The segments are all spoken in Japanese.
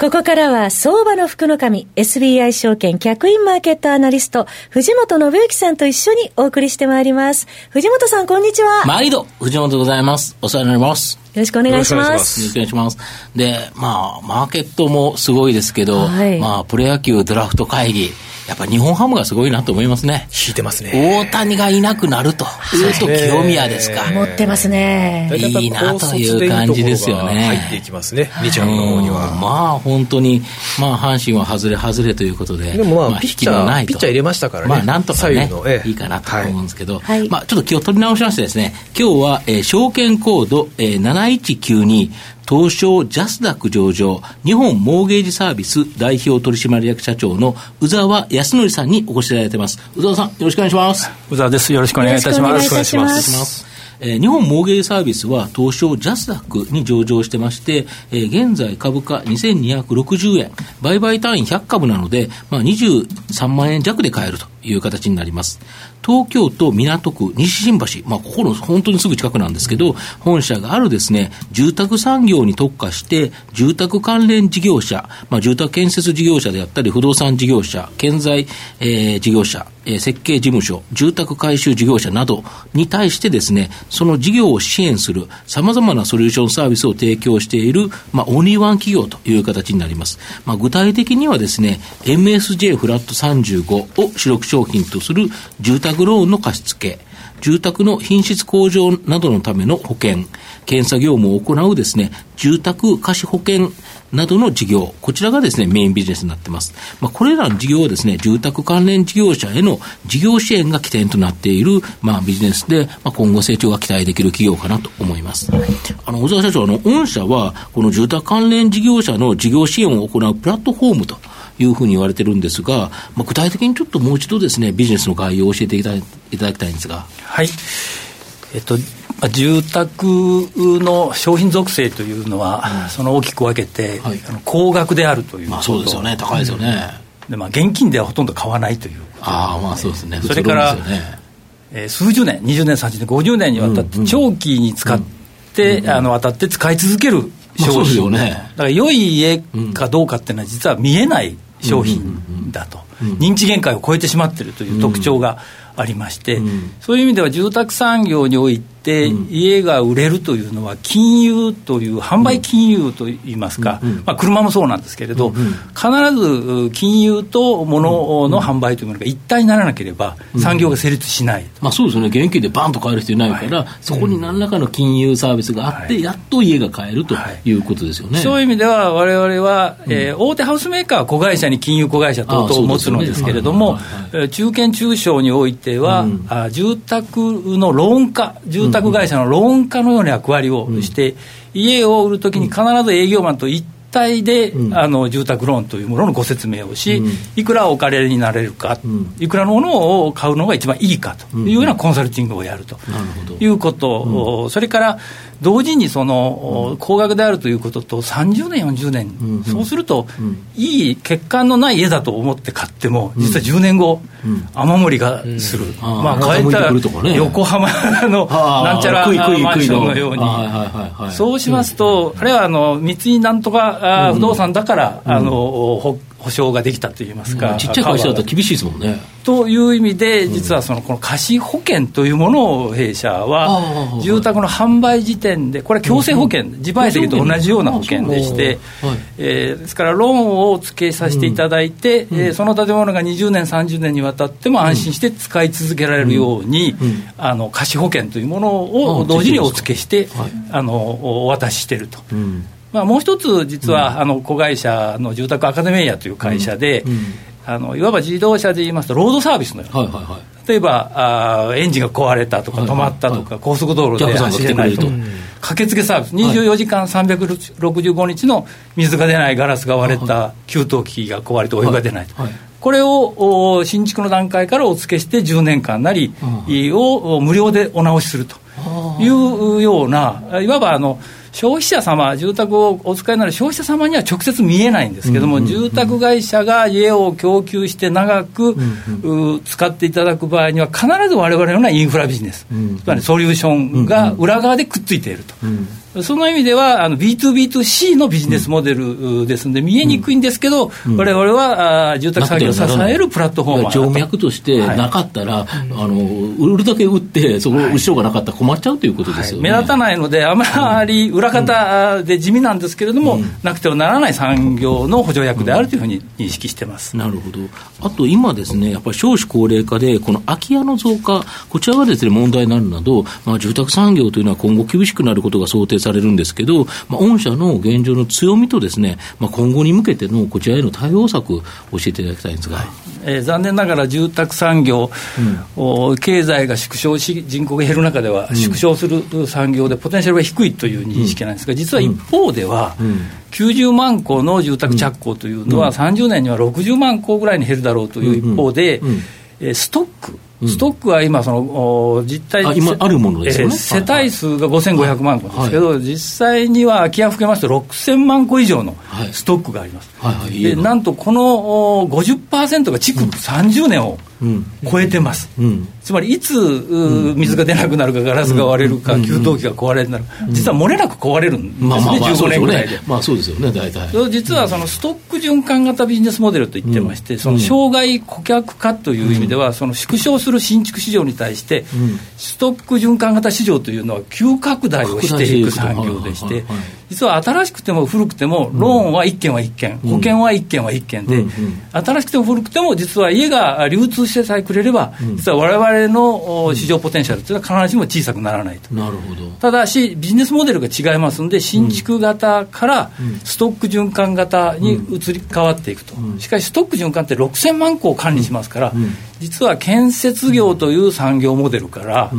ここからは相場の福の神 SBI 証券客員マーケットアナリスト藤本信之さんと一緒にお送りしてまいります。藤本さんこんにちは。毎度藤本でございます。お世話になります。よろしくお願いします。よろしくお願いします。で、まあ、マーケットもすごいですけど、はい、まあ、プロ野球ドラフト会議、やっぱ日本ハムがすごいなと思いますね。引いてますね。大谷がいなくなると。そうと清宮ですか。持ってますね。いいなという感じですよね。入っていきますね。日ハムの方には。まあ本当に、まあ阪神は外れ外れということで。でもまあ、ピッチャー、ピッチャー入れましたからね。まあなんとかね、いいかなと思うんですけど、まあちょっと気を取り直しましてですね、今日は、え証券コード、え7192、東証ジャスダック上場、日本モーゲージサービス代表取締役社長の宇沢康則さんにお越しいただいてます。宇沢さん、よろしくお願いします。宇沢です。よろしくお願いいたします。よろしくお願いします。えー、日本モーゲージサービスは東証ジャスダックに上場してまして、えー、現在株価2260円、売買単位100株なので、まあ、23万円弱で買えるという形になります。東京都港区西新橋、まあ、ここの本当にすぐ近くなんですけど、本社があるですね、住宅産業に特化して、住宅関連事業者、まあ、住宅建設事業者であったり、不動産事業者、建材、えー、事業者、えー、設計事務所、住宅改修事業者などに対してですね、その事業を支援する様々なソリューションサービスを提供している、まあ、オンリーワン企業という形になります。まあ、具体的にはですね、MSJ フラット35を主力商品とする住宅ローンの貸付、住宅の品質向上などのための保険、検査業務を行うですね、住宅貸保険などの事業、こちらがですね、メインビジネスになっています。まあ、これらの事業はですね、住宅関連事業者への事業支援が起点となっている、まあ、ビジネスで、まあ、今後成長が期待できる企業かなと思います。あの、小沢社長、あの、御社は、この住宅関連事業者の事業支援を行うプラットフォームというふうに言われてるんですが、まあ、具体的にちょっともう一度ですね、ビジネスの概要を教えていただいただきたいんですが。はい。えっと、住宅の商品属性というのは、うん、その大きく分けて、はい、あの高額であるというまあ、そうですよね、高いですよね。でまあ、現金ではほとんど買わないというああ、まあそうですね。それから、ね。えー、数十年、20年、30年、50年にわたって、長期に使って、うんうん、あの渡って使い続ける商品、まあね、だから良い家かどうかっていうのは、実は見えない商品だと、認知限界を超えてしまっているという特徴がありまして、そういう意味では住宅産業において、家が売れるというのは、金融という、販売金融といいますか、まあ、車もそうなんですけれど、必ず金融と物の販売というものが一体にならなければ、産業が成立しない、まあ、そうですよね、現金でバンと買える人いないから、そこに何らかの金融サービスがあって、やっと家が買えるとい。うことですよね。そういう意味では、われわれは、えー、大手ハウスメーカーは子会社に金融子会社等々を持つのですけれども、中堅中小においては、あ住宅のローン化、住宅会社のローン化のような役割をして、家を売るときに必ず営業マンと一体で、うん、あの住宅ローンというもののご説明をし、うん、いくらお金になれるか、うん、いくらのものを買うのが一番いいかというようなコンサルティングをやると。いうこと、それから同時にその、高額であるということと、30年、40年、そうすると、いい欠陥のない家だと思って買っても、実は10年後、雨漏りがする、まあ、買えたら横浜のなんちゃらマンションのように、そうしますと、あれはあの三井なんとか不動産だから、あの保証ができたといいますか、ちっちゃい会社だと厳しいですもんね。という意味で、実はそのこの貸保険というものを弊社は、住宅の販売時点で、これ、強制保険、自賠責と同じような保険でして、えですから、ローンをお付けさせていただいて、えその建物が20年、30年にわたっても安心して使い続けられるように、あの貸保険というものを同時にお付けして、あのお渡ししていると。まあ、もう一つ、実は、あの子会社の住宅アカデミアという会社で、あのいわば自動車で言いますと、ロードサービスのような、はいはいはい、例えばあエンジンが壊れたとか、止まったとか、はい。はいはい、高速道路で走れないと、駆けつけサービス、24時間365日の水が出ない、ガラスが割れた、給湯器が壊れてお湯が出ないと。はいはい。これを新築の段階からお付けして10年間なりを無料でお直しするというような、いわばあの消費者様、住宅をお使いになる消費者様には直接見えないんですけども、住宅会社が家を供給して長く、使っていただく場合には、必ずわれわれのようなインフラビジネス、つまりソリューションが裏側でくっついていると。その意味では、B2B2C のビジネスモデルですので、見えにくいんですけど、われわれは住宅産業を支えるプラットフォーマー静脈としてなかったら、はい、あの売るだけ売って、そこ、後ろがなかったら困っちゃうということですよ、ね。はい、目立たないので、あまり裏方で地味なんですけれども、うん、なくてはならない産業の補助役であるというふうに認識してます、うん、なるほど、あと今ですね、やっぱり少子高齢化で、この空き家の増加、こちらがですね問題になるなど、まあ、住宅産業というのは今後厳しくなることが想定されるんですけど、まあ、御社の現状の強みとですね、まあ、今後に向けてのこちらへの対応策、教えていただきたいんですが。えー、残念ながら住宅産業、うん、経済が縮小し、人口が減る中では、縮小する産業で、ポテンシャルが低いという認識なんですが、実は一方では、うん。うん。90万戸の住宅着工というのは、30年には60万戸ぐらいに減るだろうという一方で、ストック、ストックは今、その実態今あるものですよね、世帯数が5500万戸ですけど、実際には空き家含めますと6000万戸以上のストックがあります。でなんとこの50%が築30年を超えてます、うん、つまりいつ、水が出なくなるか、ガラスが割れるか、給湯器が壊れるなる、実は漏れなく壊れるんですね、まあまあまあ、15年ぐらいで。まあそうですよね、大体。実はそのストック循環型ビジネスモデルと言ってまして、その障害顧客化という意味では、その縮小する新築市場に対して、ストック循環型市場というのは急拡大をしていく産業でして、実は新しくても古くても、ローンは1件は1件、保険は1件は1件で、新しくても古くても、実は家が流通してさえくれれば、実はわれわれの市場ポテンシャルというのは必ずしも小さくならないと。なるほど。ただし、ビジネスモデルが違いますので、新築型からストック循環型に移り変わっていくと。しかし、ストック循環って6000万個を管理しますから、実は建設業という産業モデルから、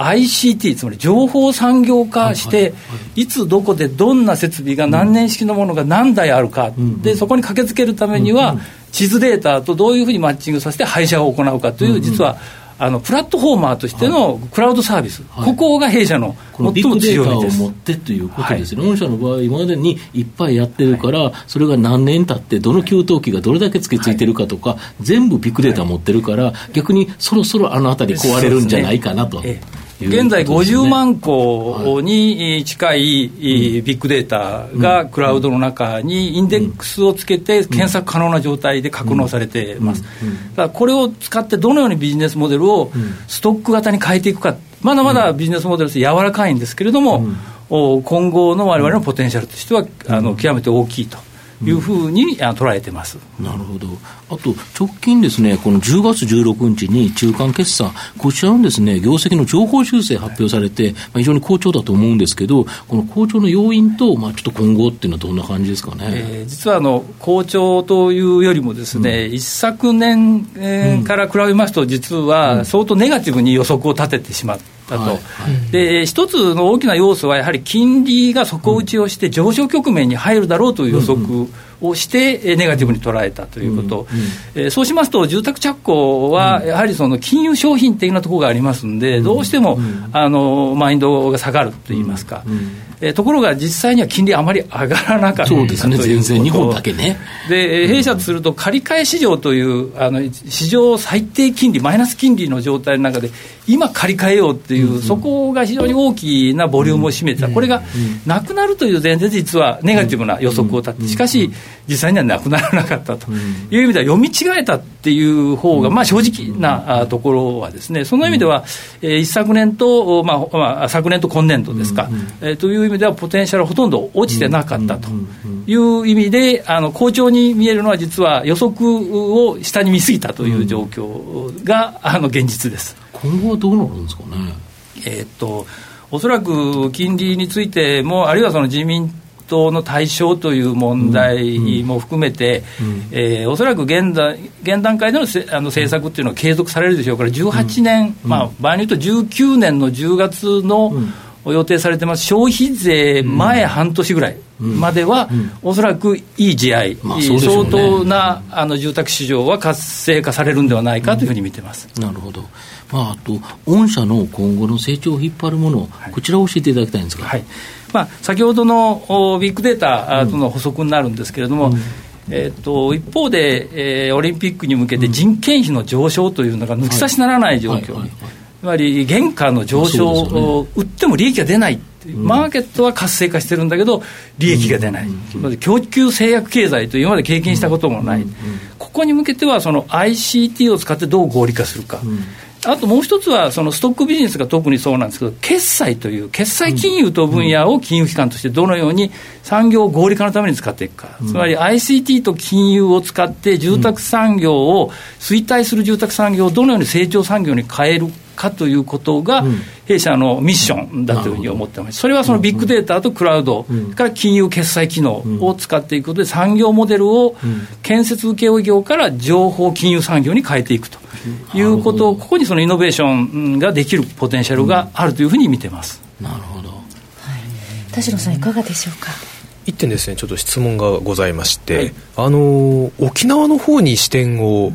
ICT、つまり情報産業化して、いつどこでどんな設備が何年式のものが何台あるか、でそこに駆けつけるためには、地図データとどういうふうにマッチングさせて配車を行うかという、実は、あのプラットフォーマーとしてのクラウドサービス、はい、ここが弊社の最も強みです。を持ってということですね、はい、御社の場合、今までにいっぱいやってるから、はい、それが何年経って、どの給湯器がどれだけつけついてるかとか、全部ビッグデータ持ってるから、逆にそろそろあのあたり壊れるんじゃないかなと。現在50万個に近いビッグデータがクラウドの中にインデックスをつけて検索可能な状態で格納されています。だこれを使ってどのようにビジネスモデルをストック型に変えていくか、まだまだビジネスモデルとして柔らかいんですけれども、今後のわれわれのポテンシャルとしてはあの極めて大きいと。いうふうに捉えてます、なるほど、あと直近ですね、この10月16日に中間決算、こちらのですね業績の情報修正発表されて、まあ、非常に好調だと思うんですけど、この好調の要因と、まあ、ちょっと今後っていうのはどんな感じですかね、えー、実はあの好調というよりも、ですね、うん、一昨年、えー、から比べますと、実は相当ネガティブに予測を立ててしまって。だと、はいはい、で一つの大きな要素は、やはり金利が底打ちをして、上昇局面に入るだろうという予測をして、ネガティブに捉えたということ、うんうん、えそうしますと、住宅着工はやはりその金融商品的なところがありますんで、どうしても、あのマインドが下がるといいますか。えところが実際には金利あまり上がらなかったそうですね、全然、日本だけね。で、弊社とすると、借り換え市場というあの市場最低金利、マイナス金利の状態の中で、今借り換えようっていう、うんうん、そこが非常に大きなボリュームを占めてた、これがなくなるという前提で、実はネガティブな予測を立って、しかし、実際にはなくならなかったと。いう意味では、読み違えたっていう方がまが、正直なところはですね、その意味では、え一昨年と、まあまあ、昨年と今年度ですか、えという意味では、ポテンシャルほとんど落ちてなかったと。いう意味で、あの好調に見えるのは、実は予測を下に見すぎたという状況が、あの現実です。今後はどうなるんですかね。えー、っとおそらく金利についても、あるいはその自民党の対象という問題も含めて、えおそらく現在現段階でのせあの政策っていうのは継続されるでしょうから、18年、うん、まあ、場合に言うと19年の10月の、予定されてます。消費税前半年ぐらいまでは、おそらくいい地合い、相当なあの住宅市場は活性化されるんではないかというふうに見てます、なるほど、まあ、あと、御社の今後の成長を引っ張るもの、はい、こちらを教えていただきたいんですが、はい。まあ、先ほどのビッグデータとの補足になるんですけれども、うん。えーと、一方で、えー、オリンピックに向けて人件費の上昇というのが抜き差しならない状況、つまり原価の上昇を売っても利益が出ないマーケットは活性化してるんだけど、利益が出ない、うん、供給制約経済と今まで経験したこともない、ここに向けてはその ICT を使ってどう合理化するか。あともう一つは、そのストックビジネスが特にそうなんですけど、決済という、決済金融と分野を金融機関としてどのように産業合理化のために使っていくか、つまり ICT と金融を使って、住宅産業を、衰退する住宅産業をどのように成長産業に変えるかということが、弊社のミッションだというふうに思ってます、それはそのビッグデータとクラウド、から金融決済機能を使っていくことで、産業モデルを建設請負業から情報金融産業に変えていくということを、ここにそのイノベーションができるポテンシャルがあるというふうに見てます。なるほど、はい、田代さんいかがでしょうか？一点ですね。ちょっと質問がございまして、はい、あの沖縄の方に視点を、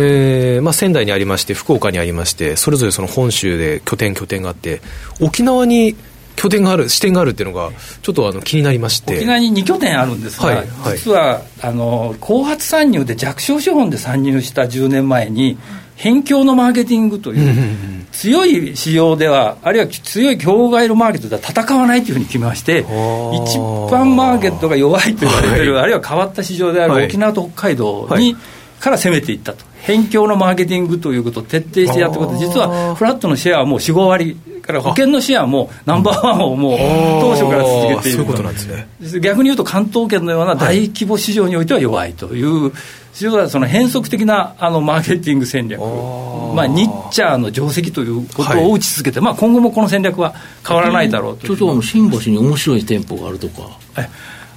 えーまあ、仙台にありまして福岡にありましてそれぞれその本州で拠点拠点があって沖縄に拠点がある視点があるっていうのがちょっとあの気になりまして。沖縄に2拠点あるんですが、はいはい、実はあの後発参入で弱小資本で参入した10年前に辺境のマーケティングという強い市場ではあるいは強い競合のマーケットでは戦わないというふうに決めまして一般マーケットが弱いと言われてる、はい、あるいは変わった市場である沖縄と北海道に、から攻めていったと辺境のマーケティングということを徹底してやったことで実はフラットのシェアはもう4、5割から保険のシェアもナンバーワンをもう当初から続けているそうん逆に言うと関東圏のような大規模市場においては弱いという、実はその変則的なあのマーケティング戦略、まあ、ニッチャーの定石ということを打ち続けて、はい、まあ、今後もこの戦略は変わらないだろうとちょっと新橋に面白い店舗があるとか。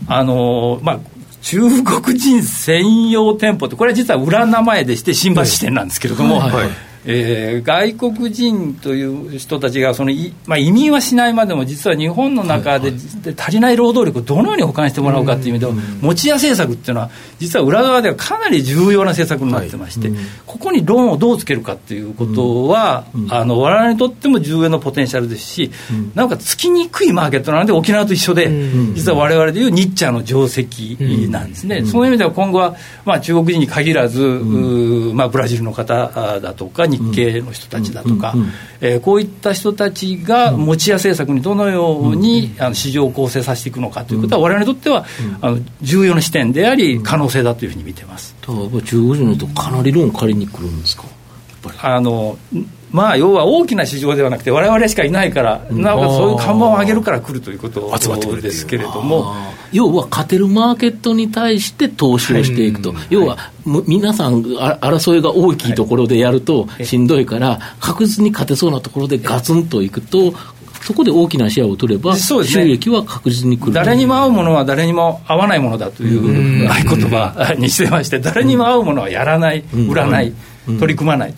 あのまあ中国人専用店舗って、これは実は裏名前でして、新橋支店なんですけれども、はいはい。えー、外国人という人たちがそのい、まあ、移民はしないまでも実は日本の中で,、で足りない労働力をどのように補完してもらうかという意味では、持ち家政策っていうのは実は裏側ではかなり重要な政策になってまして、ここにローンをどうつけるかということは、あの我々にとっても重要なポテンシャルですし、なおかつつきにくいマーケットなので沖縄と一緒で、実は我々でいうニッチャーの定石なんですね、その意味では今後は、まあ、中国人に限らず、まあ、ブラジルの方だとか日系の人たちだとか、えー、こういった人たちが持ち家政策にどのようにあの市場を構成させていくのかということは、われわれにとってはあの重要な視点であり、可能性だというふうに見てます。中国人のとかなりローン借りに来るんですか？あのまあ、要は大きな市場ではなくて、われわれしかいないから、なおかつそういう看板を上げるから来るということですけれども。要は勝てるマーケットに対して投資をしていくと、はい、要は、皆さん争いが大きいところでやるとしんどい。から、確実に勝てそうなところでガツンといくと、そこで大きなシェアを取れば、収益は確実にくる、誰にも合うものは誰にも合わないものだという合言葉にしてまして、誰にも合うものはやらない、売らない、取り組まない。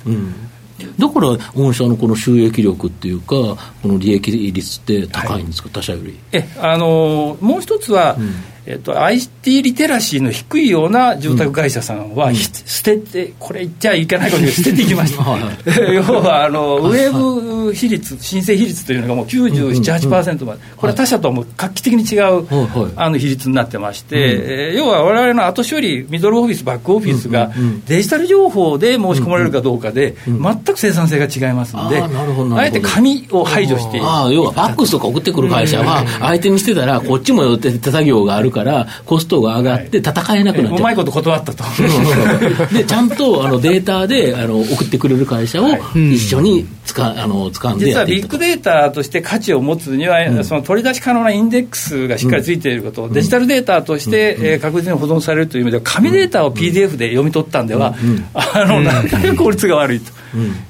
だから御社のこの収益力っていうか、この利益率って高いんですか、はい、他社より。えあのもう一つは、うんえっと、IT リテラシーの低いような住宅会社さんは、うん、捨てて、これ言っちゃいけないことで捨てていきました。要はあの、ウェブ比率、申請比率というのがもう97、8%まで、これは他社とも画期的に違う、あの比率になってまして、要は我々の後処理、ミドルオフィス、バックオフィスがデジタル情報で申し込まれるかどうかで、全く生産性が違いますので、あえて紙を排除してあ要はファックスとか送ってくる会社は、相手にしてたら、こっちも手作業があるから、コストが上がって戦えなくなっちゃう、うまいこと断ったと。でちゃんとあのデータであの送ってくれる会社を一緒に使,、あの使うんで実はビッグデータとして価値を持つには、うん、その取り出し可能なインデックスがしっかりついていること、うん、デジタルデータとして、うん、えー、確実に保存されるという意味では紙データを PDF で読み取ったんでは、あのなかなか効率が悪いと。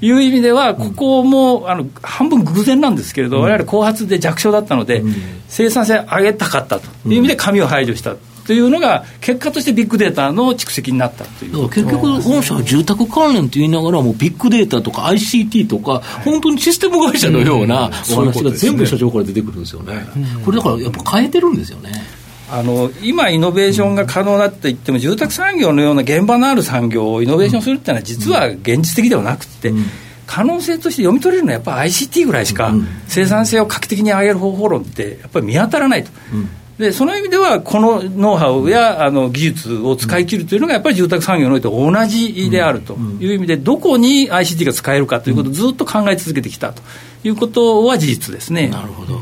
いう意味では、ここもあの半分偶然なんですけれど、われわれ後発で弱小だったので、生産性上げたかったと。いう意味で、紙を排除した。というのが、結果としてビッグデータの蓄積になったという。結局、御社は住宅関連と言いながら、もうビッグデータとか ICT とか、本当にシステム会社のようなお話が全部社長から出てくるんですよね。これだからやっぱ変えてるんですよね。あの今、イノベーションが可能だって言っても、住宅産業のような現場のある産業をイノベーションするっていうのは、実は現実的ではなくて、可能性として読み取れるのはやっぱり ICT ぐらいしか、生産性を画期的に上げる方法論って、やっぱり見当たらないと。でその意味では、このノウハウやあの技術を使い切るというのが、やっぱり住宅産業において同じであると。いう意味で、どこに ICT が使えるかということをずっと考え続けてきたということは事実ですね。なるほど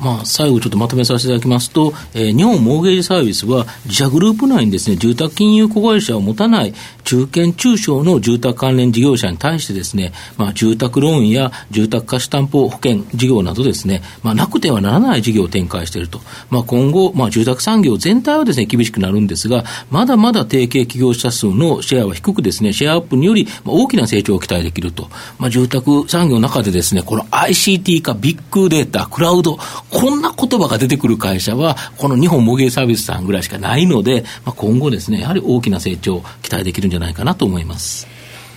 まあ、最後ちょっとまとめさせていただきますと、えー、日本モーゲージサービスは自社グループ内にですね、住宅金融子会社を持たない中堅中小の住宅関連事業者に対してですね、まあ、住宅ローンや住宅貸し担保保険事業などですね、まあ、なくてはならない事業を展開していると。まあ、今後、まあ、住宅産業全体はですね、厳しくなるんですが、まだまだ提携企業者数のシェアは低くですね、シェアアップにより、大きな成長を期待できると。まあ、住宅産業の中でですね、この ICT 化、ビッグデータ、クラウド、こんな言葉が出てくる会社は、この日本模芸サービスさんぐらいしかないので、まあ、今後ですね、やはり大きな成長を期待できるんじゃないかなと思います。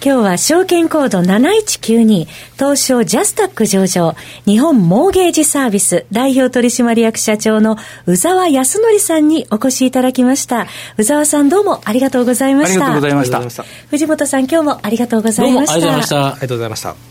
今日は証券コード7192東証ジャスタック上場日本モーゲージサービス代表取締役社長の宇沢康則さんにお越しいただきました。宇沢さんどうもありがとうございました。ありがとうございました。藤本さん今日もありがとうございました。ありがとうございました。ありがとうございました